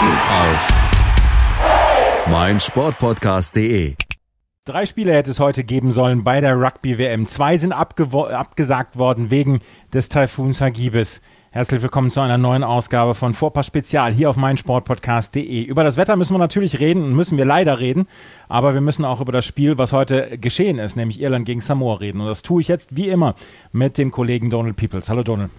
Auf meinsportpodcast.de. Drei Spiele hätte es heute geben sollen bei der Rugby WM. Zwei sind abgesagt worden wegen des Taifuns Hagibis. Herzlich willkommen zu einer neuen Ausgabe von Vorpass Spezial hier auf meinsportpodcast.de. Über das Wetter müssen wir natürlich reden und müssen wir leider reden, aber wir müssen auch über das Spiel, was heute geschehen ist, nämlich Irland gegen Samoa reden. Und das tue ich jetzt wie immer mit dem Kollegen Donald Peoples. Hallo Donald.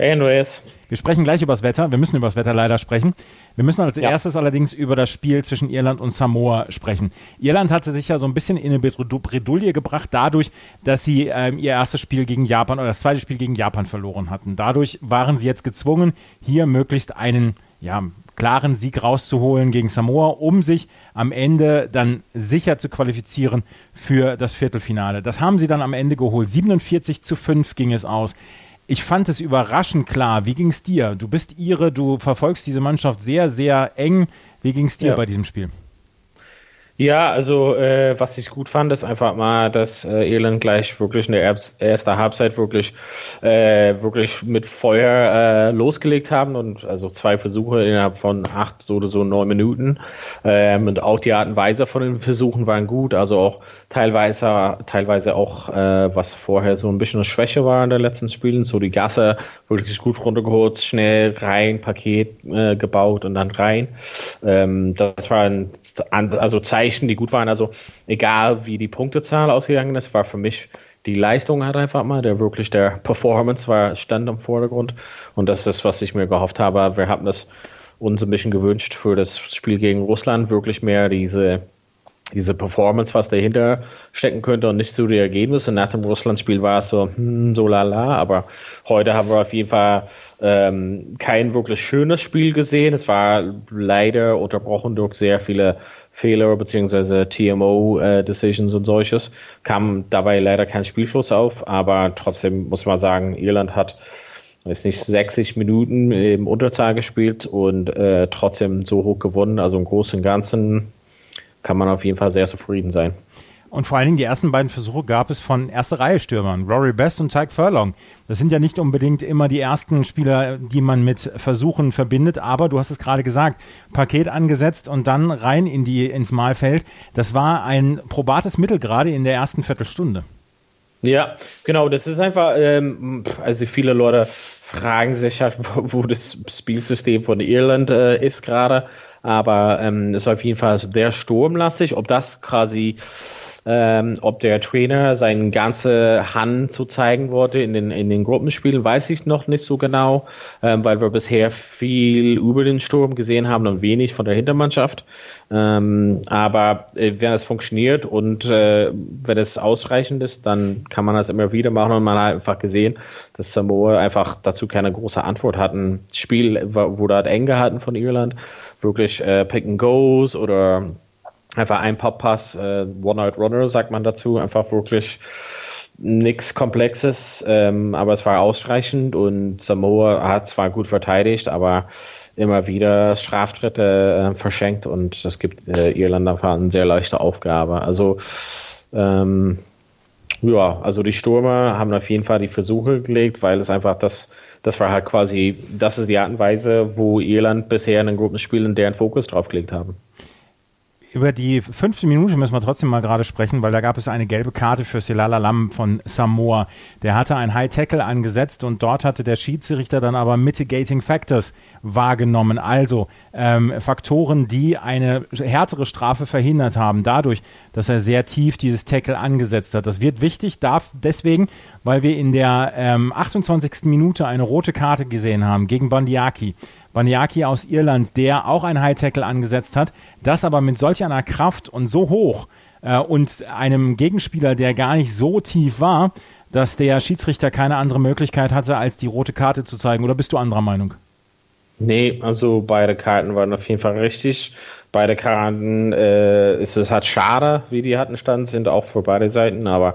Hey Andreas. Wir sprechen gleich über das Wetter. Wir müssen über das Wetter leider sprechen. Wir müssen als ja. erstes allerdings über das Spiel zwischen Irland und Samoa sprechen. Irland hatte sich ja so ein bisschen in eine Bredouille gebracht, dadurch, dass sie ähm, ihr erstes Spiel gegen Japan oder das zweite Spiel gegen Japan verloren hatten. Dadurch waren sie jetzt gezwungen, hier möglichst einen ja, klaren Sieg rauszuholen gegen Samoa, um sich am Ende dann sicher zu qualifizieren für das Viertelfinale. Das haben sie dann am Ende geholt. 47 zu 5 ging es aus. Ich fand es überraschend klar. Wie ging es dir? Du bist Ihre, du verfolgst diese Mannschaft sehr, sehr eng. Wie ging es dir ja. bei diesem Spiel? Ja, also äh, was ich gut fand, ist einfach mal, dass äh, Irland gleich wirklich in der ersten Halbzeit wirklich äh, wirklich mit Feuer äh, losgelegt haben und also zwei Versuche innerhalb von acht oder so neun Minuten ähm, und auch die Art und Weise von den Versuchen waren gut, also auch teilweise, teilweise auch, äh, was vorher so ein bisschen eine Schwäche war in den letzten Spielen, so die Gasse wirklich gut runtergeholt, schnell rein, Paket äh, gebaut und dann rein. Ähm, das waren also Zeichen, die gut waren. Also egal wie die Punktezahl ausgegangen ist, war für mich die Leistung hat einfach mal, der wirklich der Performance war, stand im Vordergrund. Und das ist, was ich mir gehofft habe. Wir haben das uns ein bisschen gewünscht für das Spiel gegen Russland, wirklich mehr diese diese Performance, was dahinter stecken könnte und nicht so die Ergebnisse. Nach dem Russland-Spiel war es so, hm, so lala, aber heute haben wir auf jeden Fall ähm, kein wirklich schönes Spiel gesehen. Es war leider unterbrochen durch sehr viele Fehler beziehungsweise TMO-Decisions äh, und solches. Kam dabei leider kein Spielfluss auf, aber trotzdem muss man sagen, Irland hat weiß nicht, 60 Minuten im Unterzahl gespielt und äh, trotzdem so hoch gewonnen. Also im Großen und Ganzen kann man auf jeden Fall sehr zufrieden sein. Und vor allen Dingen die ersten beiden Versuche gab es von erste Reihe Stürmern, Rory Best und Tyke Furlong. Das sind ja nicht unbedingt immer die ersten Spieler, die man mit Versuchen verbindet, aber du hast es gerade gesagt, Paket angesetzt und dann rein in die ins Mahlfeld. Das war ein probates Mittel gerade in der ersten Viertelstunde. Ja, genau, das ist einfach, ähm, also viele Leute fragen sich halt, wo das Spielsystem von Irland äh, ist gerade aber ähm, ist auf jeden Fall sehr sturmlastig. Ob das quasi, ähm, ob der Trainer seine ganze Hand zu zeigen wollte in den, in den Gruppenspielen, weiß ich noch nicht so genau, ähm, weil wir bisher viel über den Sturm gesehen haben und wenig von der Hintermannschaft. Ähm, aber äh, wenn es funktioniert und äh, wenn es ausreichend ist, dann kann man das immer wieder machen und man hat einfach gesehen, dass Samoa einfach dazu keine große Antwort hatten. Spiel wurde halt eng gehalten von Irland wirklich äh, Pick and Goes oder einfach ein Pop-Pass, äh, One-Night-Runner sagt man dazu, einfach wirklich nichts Komplexes, ähm, aber es war ausreichend und Samoa hat zwar gut verteidigt, aber immer wieder Straftritte äh, verschenkt und das gibt äh, Irland einfach eine sehr leichte Aufgabe. Also ähm, ja, also die Stürmer haben auf jeden Fall die Versuche gelegt, weil es einfach das das war halt quasi, das ist die Art und Weise, wo Irland bisher in den Gruppenspielen deren Fokus drauf gelegt haben über die fünfte Minute müssen wir trotzdem mal gerade sprechen, weil da gab es eine gelbe Karte für Selala Lam von Samoa. Der hatte ein High Tackle angesetzt und dort hatte der Schiedsrichter dann aber Mitigating Factors wahrgenommen. Also ähm, Faktoren, die eine härtere Strafe verhindert haben, dadurch, dass er sehr tief dieses Tackle angesetzt hat. Das wird wichtig, darf deswegen, weil wir in der ähm, 28. Minute eine rote Karte gesehen haben gegen Bandiaki. Baniaki aus Irland, der auch ein High Tackle angesetzt hat, das aber mit solch einer Kraft und so hoch äh, und einem Gegenspieler, der gar nicht so tief war, dass der Schiedsrichter keine andere Möglichkeit hatte, als die rote Karte zu zeigen. Oder bist du anderer Meinung? Nee, also beide Karten waren auf jeden Fall richtig. Beide Karten äh, ist es halt schade, wie die hatten stand sind, auch für beide Seiten, aber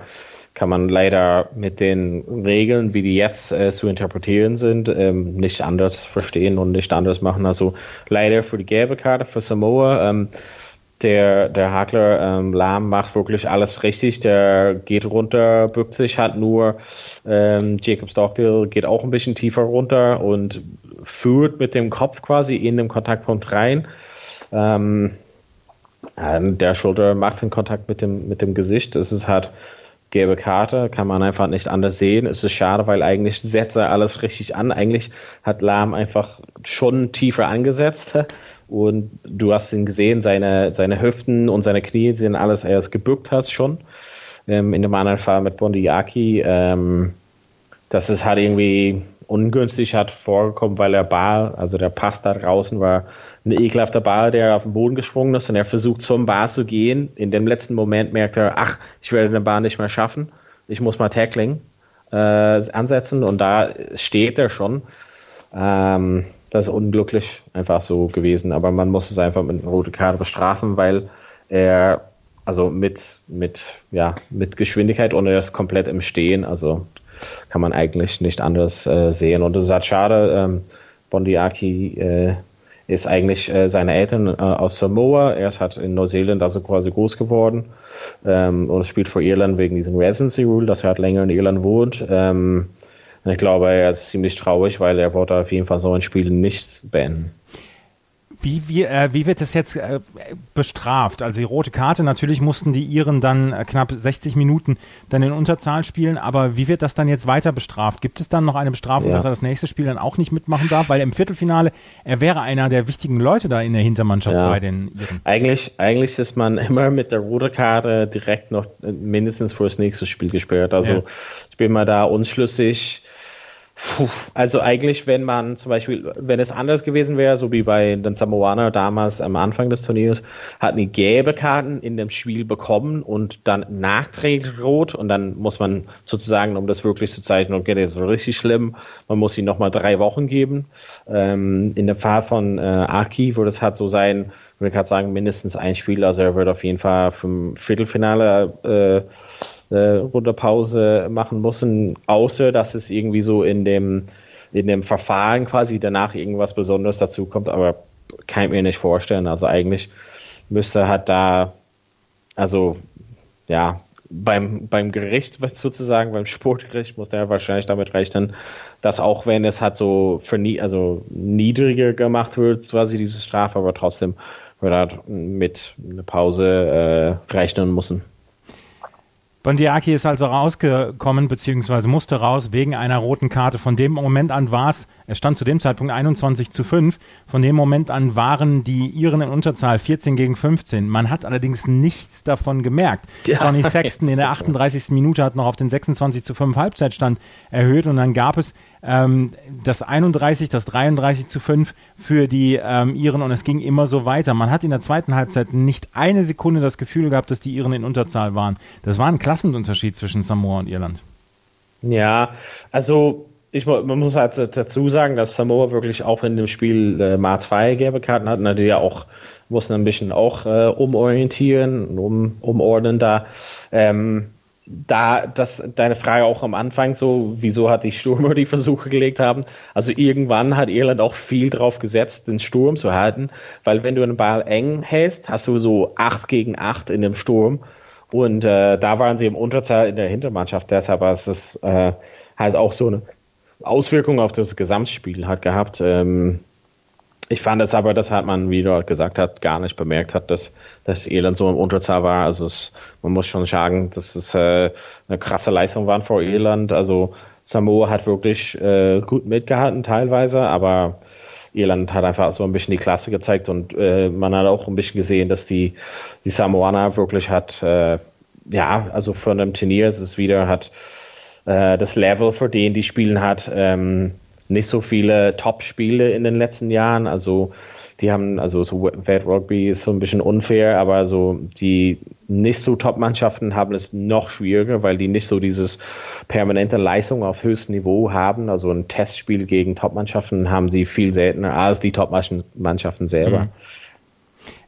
kann man leider mit den Regeln, wie die jetzt äh, zu interpretieren sind, ähm, nicht anders verstehen und nicht anders machen. Also leider für die gelbe Karte für Samoa. Ähm, der, der Hakler ähm, Lahm macht wirklich alles richtig. Der geht runter, bückt sich, hat nur ähm, Jacob Stockdale geht auch ein bisschen tiefer runter und führt mit dem Kopf quasi in den Kontaktpunkt rein. Ähm, der Schulter macht den Kontakt mit dem, mit dem Gesicht. Es ist halt gelbe Karte, kann man einfach nicht anders sehen. Es ist schade, weil eigentlich setzt er alles richtig an. Eigentlich hat Lahm einfach schon tiefer angesetzt. Und du hast ihn gesehen, seine, seine Hüften und seine Knie sind alles erst gebückt hat schon. Ähm, in dem anderen Fall mit Bondiaki. Ähm, das ist halt irgendwie ungünstig hat vorgekommen, weil der Ball, also der Pass da draußen war ein ekelhafter Ball, der auf den Boden gesprungen ist und er versucht zum Bar zu gehen. In dem letzten Moment merkt er, ach, ich werde den Bar nicht mehr schaffen. Ich muss mal Tackling äh, ansetzen und da steht er schon. Ähm, das ist unglücklich einfach so gewesen, aber man muss es einfach mit einer roten Karte bestrafen, weil er also mit mit ja mit Geschwindigkeit und er ist komplett im Stehen, also kann man eigentlich nicht anders äh, sehen und es ist halt schade. Ähm, Bondiaki äh, ist eigentlich äh, seine Eltern äh, aus Samoa. Er ist halt in Neuseeland also quasi groß geworden ähm, und spielt für Irland wegen diesem Residency Rule, dass er halt länger in Irland wohnt. Ähm, und ich glaube, er ist ziemlich traurig, weil er wollte auf jeden Fall so ein Spiel nicht beenden. Wie, wie, äh, wie wird das jetzt äh, bestraft? Also die rote Karte, natürlich mussten die Iren dann äh, knapp 60 Minuten dann in Unterzahl spielen, aber wie wird das dann jetzt weiter bestraft? Gibt es dann noch eine Bestrafung, ja. dass er das nächste Spiel dann auch nicht mitmachen darf? Weil im Viertelfinale, er wäre einer der wichtigen Leute da in der Hintermannschaft ja. bei den Iren. Eigentlich, eigentlich ist man immer mit der roten Karte direkt noch äh, mindestens für das nächste Spiel gesperrt. Also ja. ich bin mal da unschlüssig Also eigentlich, wenn man zum Beispiel, wenn es anders gewesen wäre, so wie bei den Samoaner damals am Anfang des Turniers, hatten die gelbe Karten in dem Spiel bekommen und dann nachträglich rot und dann muss man sozusagen, um das wirklich zu zeigen, okay, das ist richtig schlimm, man muss ihnen nochmal drei Wochen geben. Ähm, in dem Fall von äh, Aki würde es halt so sein, würde ich gerade sagen, mindestens ein Spiel, also er wird auf jeden Fall vom Viertelfinale äh, äh, Runde Pause machen müssen, außer dass es irgendwie so in dem, in dem Verfahren quasi danach irgendwas Besonderes dazu kommt, aber kann ich mir nicht vorstellen. Also eigentlich müsste halt da, also ja, beim, beim Gericht sozusagen, beim Sportgericht muss der wahrscheinlich damit rechnen, dass auch wenn es halt so für nie, also niedriger gemacht wird, quasi diese Strafe, aber trotzdem wird halt mit einer Pause äh, rechnen müssen. Bondiaki ist also rausgekommen, beziehungsweise musste raus wegen einer roten Karte. Von dem Moment an war es, es stand zu dem Zeitpunkt 21 zu 5. Von dem Moment an waren die Iren in Unterzahl 14 gegen 15. Man hat allerdings nichts davon gemerkt. Ja. Johnny Sexton in der 38. Minute hat noch auf den 26 zu 5 Halbzeitstand erhöht und dann gab es ähm, das 31, das 33 zu 5 für die ähm, Iren und es ging immer so weiter. Man hat in der zweiten Halbzeit nicht eine Sekunde das Gefühl gehabt, dass die Iren in Unterzahl waren. Das war ein Klassenunterschied zwischen Samoa und Irland. Ja, also ich, man muss halt dazu sagen, dass Samoa wirklich auch in dem Spiel äh, mal zwei gelbe Karten hat, natürlich auch mussten ein bisschen auch äh, umorientieren, um, umordnen da. Ähm, da, das, deine Frage auch am Anfang so, wieso hat die Stürmer die Versuche gelegt haben? Also irgendwann hat Irland auch viel drauf gesetzt, den Sturm zu halten, weil wenn du einen Ball eng hältst, hast du so acht gegen acht in dem Sturm und äh, da waren sie im Unterzahl in der Hintermannschaft, deshalb war es äh, halt auch so eine Auswirkung auf das Gesamtspiel hat gehabt. Ähm, ich fand es aber, das hat man, wie du gesagt hast, gar nicht bemerkt hat, dass, dass Irland so im Unterzahl war. Also es, man muss schon sagen, dass es äh, eine krasse Leistung war vor Irland. Also Samoa hat wirklich äh, gut mitgehalten teilweise, aber Irland hat einfach so ein bisschen die Klasse gezeigt und äh, man hat auch ein bisschen gesehen, dass die, die Samoaner wirklich hat, äh, ja, also von dem Turnier ist es wieder, hat äh, das Level, für den die spielen hat, ähm, nicht so viele Top-Spiele in den letzten Jahren. Also die haben, also so Wet Rugby ist so ein bisschen unfair, aber so die nicht so Top-Mannschaften haben es noch schwieriger, weil die nicht so dieses permanente Leistung auf höchstem Niveau haben. Also ein Testspiel gegen Top-Mannschaften haben sie viel seltener als die Top-Mannschaften selber. Mhm.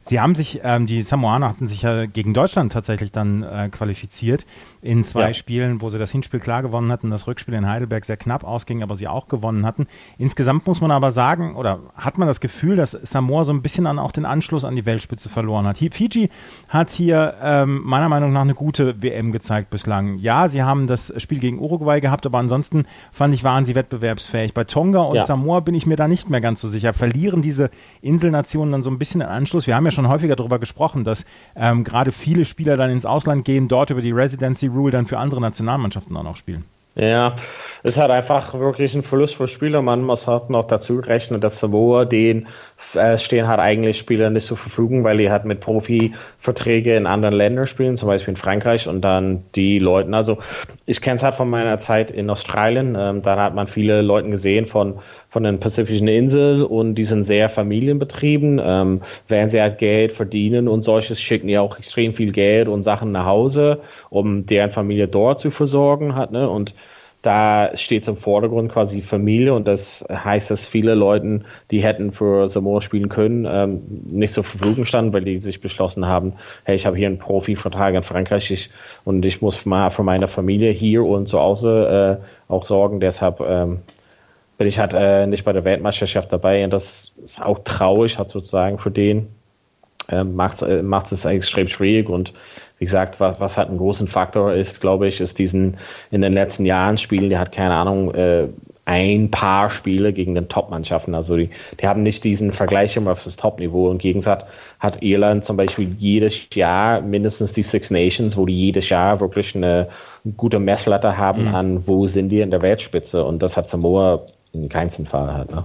Sie haben sich, ähm, die Samoaner hatten sich ja gegen Deutschland tatsächlich dann äh, qualifiziert in zwei ja. Spielen, wo sie das Hinspiel klar gewonnen hatten, das Rückspiel in Heidelberg sehr knapp ausging, aber sie auch gewonnen hatten. Insgesamt muss man aber sagen, oder hat man das Gefühl, dass Samoa so ein bisschen dann auch den Anschluss an die Weltspitze verloren hat. Fiji hat hier ähm, meiner Meinung nach eine gute WM gezeigt bislang. Ja, sie haben das Spiel gegen Uruguay gehabt, aber ansonsten fand ich, waren sie wettbewerbsfähig. Bei Tonga und ja. Samoa bin ich mir da nicht mehr ganz so sicher. Verlieren diese Inselnationen dann so ein bisschen den Anschluss? Wir haben ja schon schon häufiger darüber gesprochen, dass ähm, gerade viele Spieler dann ins Ausland gehen, dort über die Residency Rule dann für andere Nationalmannschaften dann auch spielen. Ja, es hat einfach wirklich ein Verlust für Spieler. Man muss halt noch dazu rechnen, dass Samoa den äh, stehen hat eigentlich Spieler nicht zur Verfügung, weil die halt mit Profi-Verträge in anderen Ländern spielen, zum Beispiel in Frankreich und dann die Leute. Also ich kenne es halt von meiner Zeit in Australien. Ähm, da hat man viele Leute gesehen von von den Pazifischen Inseln und die sind sehr familienbetrieben. Ähm, während sie halt Geld verdienen und solches, schicken die auch extrem viel Geld und Sachen nach Hause, um deren Familie dort zu versorgen hat. Ne? Und da steht zum Vordergrund quasi Familie und das heißt, dass viele Leute, die hätten für Samoa spielen können, ähm, nicht zur Verfügung standen, weil die sich beschlossen haben, hey, ich habe hier einen Profivertrag in Frankreich ich, und ich muss mal für meine Familie hier und zu Hause äh, auch sorgen. Deshalb ähm, bin ich halt äh, nicht bei der Weltmeisterschaft dabei und das ist auch traurig, hat sozusagen für den äh, macht äh, macht es extrem schwierig und wie gesagt, was, was halt ein großen Faktor ist, glaube ich, ist diesen in den letzten Jahren Spielen, die hat keine Ahnung äh, ein paar Spiele gegen den Top-Mannschaften. Also die, die haben nicht diesen Vergleich immer das Top-Niveau. Im Gegensatz hat Irland zum Beispiel jedes Jahr mindestens die Six Nations, wo die jedes Jahr wirklich eine gute Messlatte haben mhm. an, wo sind die in der Weltspitze. Und das hat Samoa in keinem Fall halt. Ne?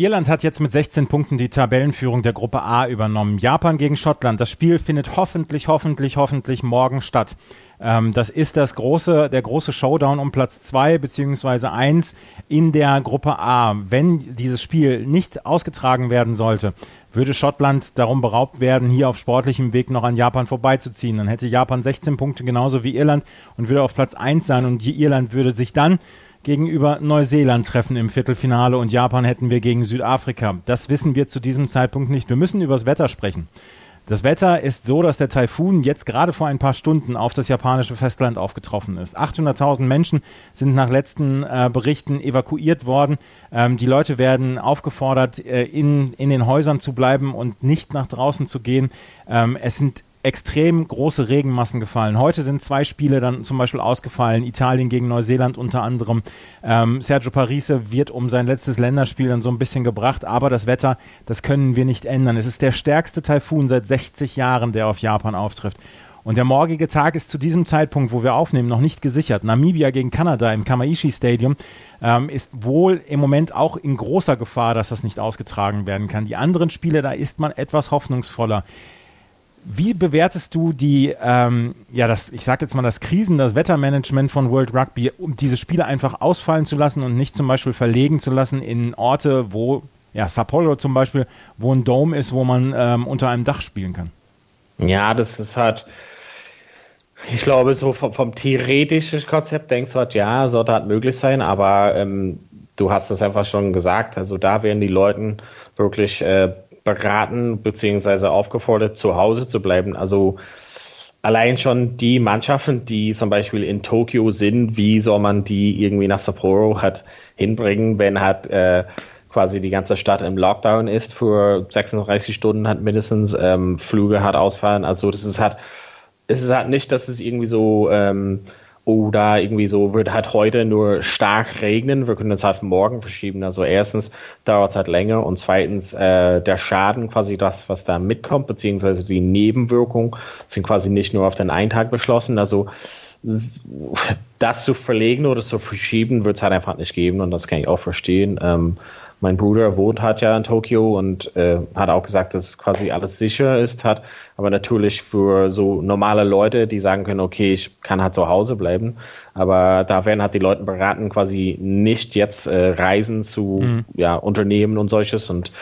Irland hat jetzt mit 16 Punkten die Tabellenführung der Gruppe A übernommen. Japan gegen Schottland. Das Spiel findet hoffentlich, hoffentlich, hoffentlich morgen statt. Ähm, das ist das große, der große Showdown um Platz zwei beziehungsweise eins in der Gruppe A. Wenn dieses Spiel nicht ausgetragen werden sollte, würde Schottland darum beraubt werden, hier auf sportlichem Weg noch an Japan vorbeizuziehen. Dann hätte Japan 16 Punkte genauso wie Irland und würde auf Platz eins sein und Irland würde sich dann gegenüber Neuseeland treffen im Viertelfinale und Japan hätten wir gegen Südafrika. Das wissen wir zu diesem Zeitpunkt nicht. Wir müssen über das Wetter sprechen. Das Wetter ist so, dass der Taifun jetzt gerade vor ein paar Stunden auf das japanische Festland aufgetroffen ist. 800.000 Menschen sind nach letzten äh, Berichten evakuiert worden. Ähm, die Leute werden aufgefordert, äh, in, in den Häusern zu bleiben und nicht nach draußen zu gehen. Ähm, es sind extrem große Regenmassen gefallen. Heute sind zwei Spiele dann zum Beispiel ausgefallen. Italien gegen Neuseeland unter anderem. Ähm, Sergio Parise wird um sein letztes Länderspiel dann so ein bisschen gebracht, aber das Wetter, das können wir nicht ändern. Es ist der stärkste Taifun seit 60 Jahren, der auf Japan auftrifft. Und der morgige Tag ist zu diesem Zeitpunkt, wo wir aufnehmen, noch nicht gesichert. Namibia gegen Kanada im Kamaishi Stadium ähm, ist wohl im Moment auch in großer Gefahr, dass das nicht ausgetragen werden kann. Die anderen Spiele, da ist man etwas hoffnungsvoller. Wie bewertest du die, ähm, ja, das, ich sag jetzt mal, das Krisen, das Wettermanagement von World Rugby, um diese Spiele einfach ausfallen zu lassen und nicht zum Beispiel verlegen zu lassen in Orte, wo, ja, Sao Paulo zum Beispiel, wo ein Dome ist, wo man ähm, unter einem Dach spielen kann? Ja, das ist halt, ich glaube, so vom, vom theoretischen Konzept denkst du halt, ja, sollte halt möglich sein, aber ähm, du hast es einfach schon gesagt, also da werden die Leute wirklich äh, beraten bzw. aufgefordert, zu Hause zu bleiben. Also allein schon die Mannschaften, die zum Beispiel in Tokio sind, wie soll man die irgendwie nach Sapporo hat hinbringen, wenn halt äh, quasi die ganze Stadt im Lockdown ist für 36 Stunden, hat mindestens ähm, Flüge hat ausfallen. Also das ist halt, es ist halt nicht, dass es irgendwie so ähm, oh, da irgendwie so wird halt heute nur stark regnen, wir können es halt morgen verschieben. Also erstens dauert es halt länger und zweitens äh, der Schaden, quasi das, was da mitkommt, beziehungsweise die Nebenwirkungen sind quasi nicht nur auf den einen Tag beschlossen. Also das zu verlegen oder zu verschieben, wird es halt einfach nicht geben und das kann ich auch verstehen. Ähm, mein Bruder wohnt halt ja in Tokio und äh, hat auch gesagt, dass quasi alles sicher ist, hat aber natürlich für so normale Leute, die sagen können, okay, ich kann halt zu Hause bleiben, aber da werden halt die Leute beraten, quasi nicht jetzt äh, Reisen zu mhm. ja, Unternehmen und solches und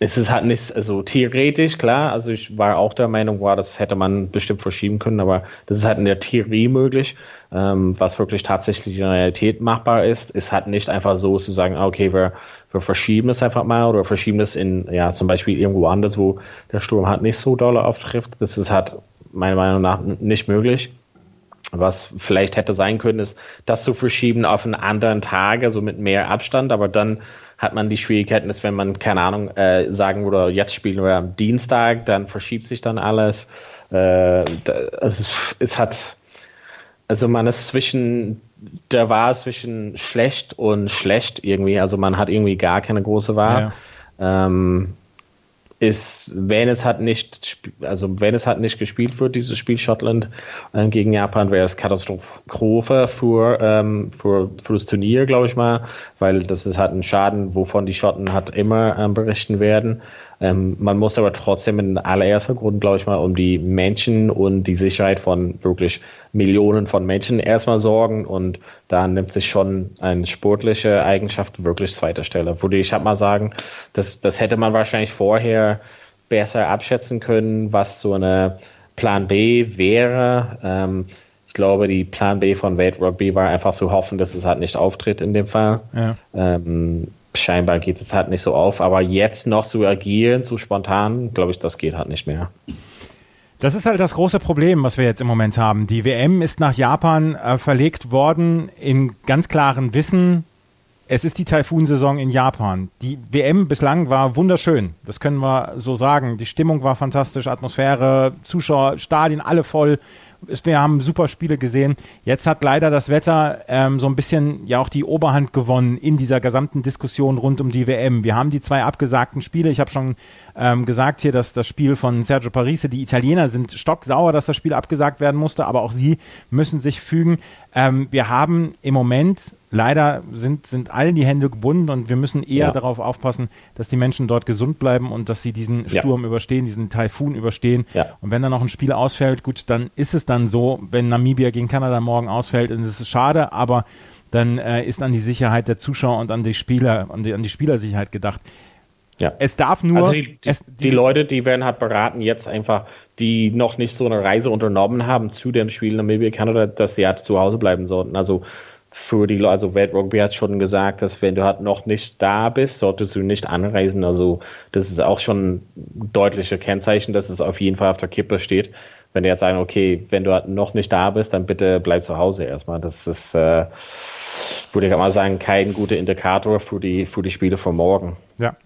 es ist halt nicht, also theoretisch, klar, also ich war auch der Meinung, war, das hätte man bestimmt verschieben können, aber das ist halt in der Theorie möglich. Ähm, was wirklich tatsächlich in der Realität machbar ist, ist halt nicht einfach so zu sagen, ah, okay, wir, wir verschieben es einfach mal oder verschieben es in, ja, zum Beispiel irgendwo anders, wo der Sturm halt nicht so doll auftrifft. Das ist halt meiner Meinung nach nicht möglich. Was vielleicht hätte sein können, ist, das zu verschieben auf einen anderen Tag, also mit mehr Abstand, aber dann hat man die Schwierigkeiten, dass wenn man, keine Ahnung, äh, sagen würde, jetzt spielen wir am Dienstag, dann verschiebt sich dann alles. Äh, es, es hat, also man ist zwischen, der war zwischen schlecht und schlecht irgendwie, also man hat irgendwie gar keine große Wahl. Ja. Ähm, ist, wenn es hat nicht, also wenn es hat nicht gespielt wird, dieses Spiel Schottland äh, gegen Japan, wäre es Katastrophe für, ähm, für, für das Turnier, glaube ich mal, weil das ist halt ein Schaden, wovon die Schotten hat immer ähm, berichten werden. Ähm, man muss aber trotzdem in allererster Grund, glaube ich mal, um die Menschen und die Sicherheit von wirklich Millionen von Menschen erstmal sorgen und da nimmt sich schon eine sportliche Eigenschaft wirklich zweiter Stelle. Würde ich halt mal sagen, das, das hätte man wahrscheinlich vorher besser abschätzen können, was so eine Plan B wäre. Ähm, ich glaube, die Plan B von Weltrugby war einfach zu hoffen, dass es halt nicht auftritt in dem Fall. Ja. Ähm, scheinbar geht es halt nicht so auf, aber jetzt noch zu agieren, zu spontan, glaube ich, das geht halt nicht mehr. Das ist halt das große Problem, was wir jetzt im Moment haben. Die WM ist nach Japan äh, verlegt worden in ganz klaren Wissen, es ist die Taifun-Saison in Japan. Die WM bislang war wunderschön. Das können wir so sagen. Die Stimmung war fantastisch, Atmosphäre, Zuschauer, Stadien, alle voll wir haben super Spiele gesehen. Jetzt hat leider das Wetter ähm, so ein bisschen ja auch die Oberhand gewonnen in dieser gesamten Diskussion rund um die WM. Wir haben die zwei abgesagten Spiele. Ich habe schon ähm, gesagt hier, dass das Spiel von Sergio Parise, die Italiener sind stocksauer, dass das Spiel abgesagt werden musste, aber auch sie müssen sich fügen. Ähm, wir haben im Moment leider sind, sind allen die Hände gebunden und wir müssen eher ja. darauf aufpassen, dass die Menschen dort gesund bleiben und dass sie diesen Sturm ja. überstehen, diesen Taifun überstehen. Ja. Und wenn dann noch ein Spiel ausfällt, gut, dann ist es dann so, wenn Namibia gegen Kanada morgen ausfällt, dann ist es schade, aber dann äh, ist an die Sicherheit der Zuschauer und an die Spieler, an die, an die Spielersicherheit gedacht. Ja. Es darf nur. Also die, die, es, die Leute, die werden halt beraten, jetzt einfach, die noch nicht so eine Reise unternommen haben zu dem Spiel Namibia, Kanada, dass sie halt zu Hause bleiben sollten. Also für die also Weltrugby hat schon gesagt, dass wenn du halt noch nicht da bist, solltest du nicht anreisen. Also das ist auch schon ein deutliches Kennzeichen, dass es auf jeden Fall auf der Kippe steht. Wenn die jetzt sagen, okay, wenn du halt noch nicht da bist, dann bitte bleib zu Hause erstmal. Das ist, äh, würde ich mal sagen, kein guter Indikator für die, für die Spiele von morgen. Ja.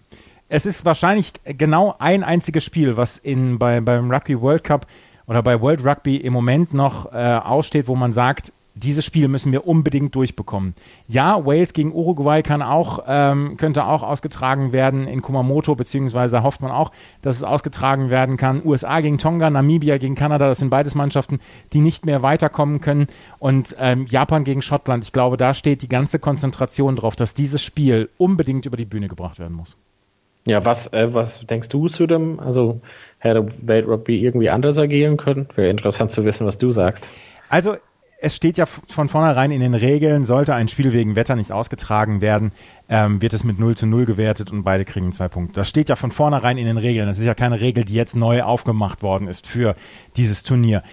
Es ist wahrscheinlich genau ein einziges Spiel, was in, bei, beim Rugby World Cup oder bei World Rugby im Moment noch äh, aussteht, wo man sagt, dieses Spiel müssen wir unbedingt durchbekommen. Ja, Wales gegen Uruguay kann auch, ähm, könnte auch ausgetragen werden in Kumamoto, beziehungsweise hofft man auch, dass es ausgetragen werden kann. USA gegen Tonga, Namibia gegen Kanada, das sind beides Mannschaften, die nicht mehr weiterkommen können. Und ähm, Japan gegen Schottland, ich glaube, da steht die ganze Konzentration drauf, dass dieses Spiel unbedingt über die Bühne gebracht werden muss. Ja, was, äh, was denkst du zu dem, also hätte Weltrugby irgendwie anders agieren können? Wäre interessant zu wissen, was du sagst. Also es steht ja von vornherein in den Regeln, sollte ein Spiel wegen Wetter nicht ausgetragen werden, ähm, wird es mit 0 zu 0 gewertet und beide kriegen zwei Punkte. Das steht ja von vornherein in den Regeln. Das ist ja keine Regel, die jetzt neu aufgemacht worden ist für dieses Turnier.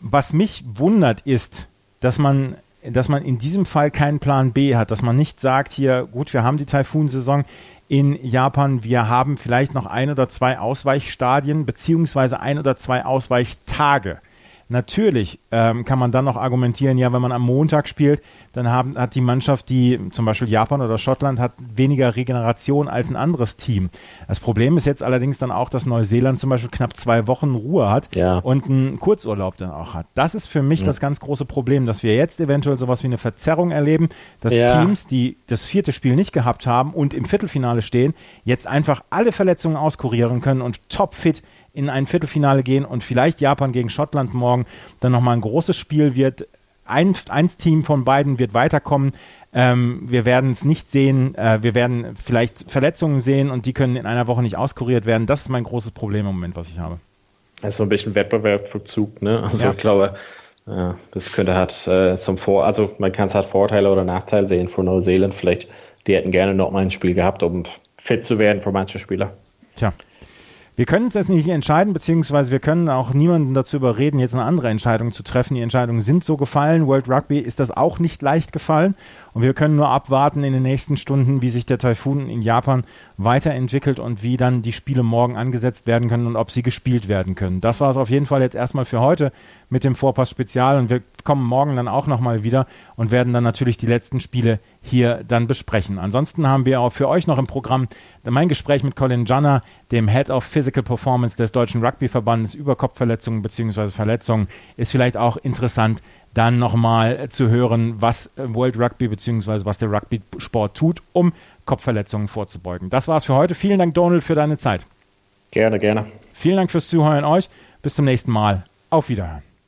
Was mich wundert ist, dass man, dass man in diesem Fall keinen Plan B hat, dass man nicht sagt hier, gut, wir haben die Taifun-Saison in Japan, wir haben vielleicht noch ein oder zwei Ausweichstadien beziehungsweise ein oder zwei Ausweichtage Natürlich ähm, kann man dann noch argumentieren, ja, wenn man am Montag spielt, dann haben, hat die Mannschaft, die zum Beispiel Japan oder Schottland hat, weniger Regeneration als ein anderes Team. Das Problem ist jetzt allerdings dann auch, dass Neuseeland zum Beispiel knapp zwei Wochen Ruhe hat ja. und einen Kurzurlaub dann auch hat. Das ist für mich ja. das ganz große Problem, dass wir jetzt eventuell sowas wie eine Verzerrung erleben, dass ja. Teams, die das vierte Spiel nicht gehabt haben und im Viertelfinale stehen, jetzt einfach alle Verletzungen auskurieren können und topfit in ein Viertelfinale gehen und vielleicht Japan gegen Schottland morgen dann nochmal ein großes Spiel wird. Ein, eins Team von beiden wird weiterkommen. Ähm, wir werden es nicht sehen. Äh, wir werden vielleicht Verletzungen sehen und die können in einer Woche nicht auskuriert werden. Das ist mein großes Problem im Moment, was ich habe. Also ein bisschen Wettbewerbsverzug, ne? Also ja. ich glaube, ja, das könnte halt äh, zum Vor, also man kann es halt Vorteile oder Nachteile sehen von Neuseeland. Vielleicht, die hätten gerne noch mal ein Spiel gehabt, um fit zu werden für manche Spieler. Tja. Wir können es jetzt nicht entscheiden, beziehungsweise wir können auch niemanden dazu überreden, jetzt eine andere Entscheidung zu treffen. Die Entscheidungen sind so gefallen. World Rugby ist das auch nicht leicht gefallen. Und wir können nur abwarten in den nächsten Stunden, wie sich der Taifun in Japan weiterentwickelt und wie dann die Spiele morgen angesetzt werden können und ob sie gespielt werden können. Das war es auf jeden Fall jetzt erstmal für heute mit dem Vorpass Spezial und wir kommen morgen dann auch nochmal wieder und werden dann natürlich die letzten Spiele hier dann besprechen. Ansonsten haben wir auch für euch noch im Programm mein Gespräch mit Colin Janner, dem Head of Physical Performance des Deutschen Rugbyverbandes über Kopfverletzungen bzw. Verletzungen. Ist vielleicht auch interessant, dann nochmal zu hören, was World Rugby bzw. was der Rugby-Sport tut, um Kopfverletzungen vorzubeugen. Das war's für heute. Vielen Dank, Donald, für deine Zeit. Gerne, gerne. Vielen Dank fürs Zuhören euch. Bis zum nächsten Mal. Auf Wiederhören.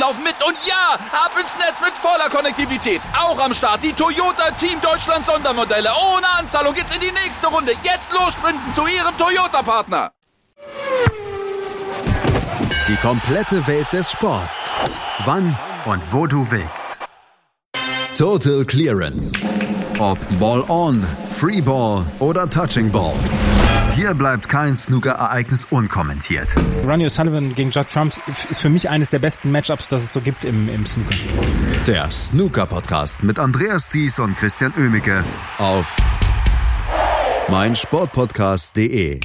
laufen mit. Und ja, ab ins Netz mit voller Konnektivität. Auch am Start die Toyota Team Deutschland Sondermodelle. Ohne Anzahlung geht's in die nächste Runde. Jetzt los sprinten zu ihrem Toyota-Partner. Die komplette Welt des Sports. Wann und wo du willst. Total Clearance. Ob Ball on, Free Ball oder Touching Ball. Hier bleibt kein Snooker-Ereignis unkommentiert. Ronnie O'Sullivan gegen Judd Trump ist für mich eines der besten Matchups, das es so gibt im, im Snooker. Der Snooker-Podcast mit Andreas Thies und Christian Oemicke auf meinsportpodcast.de.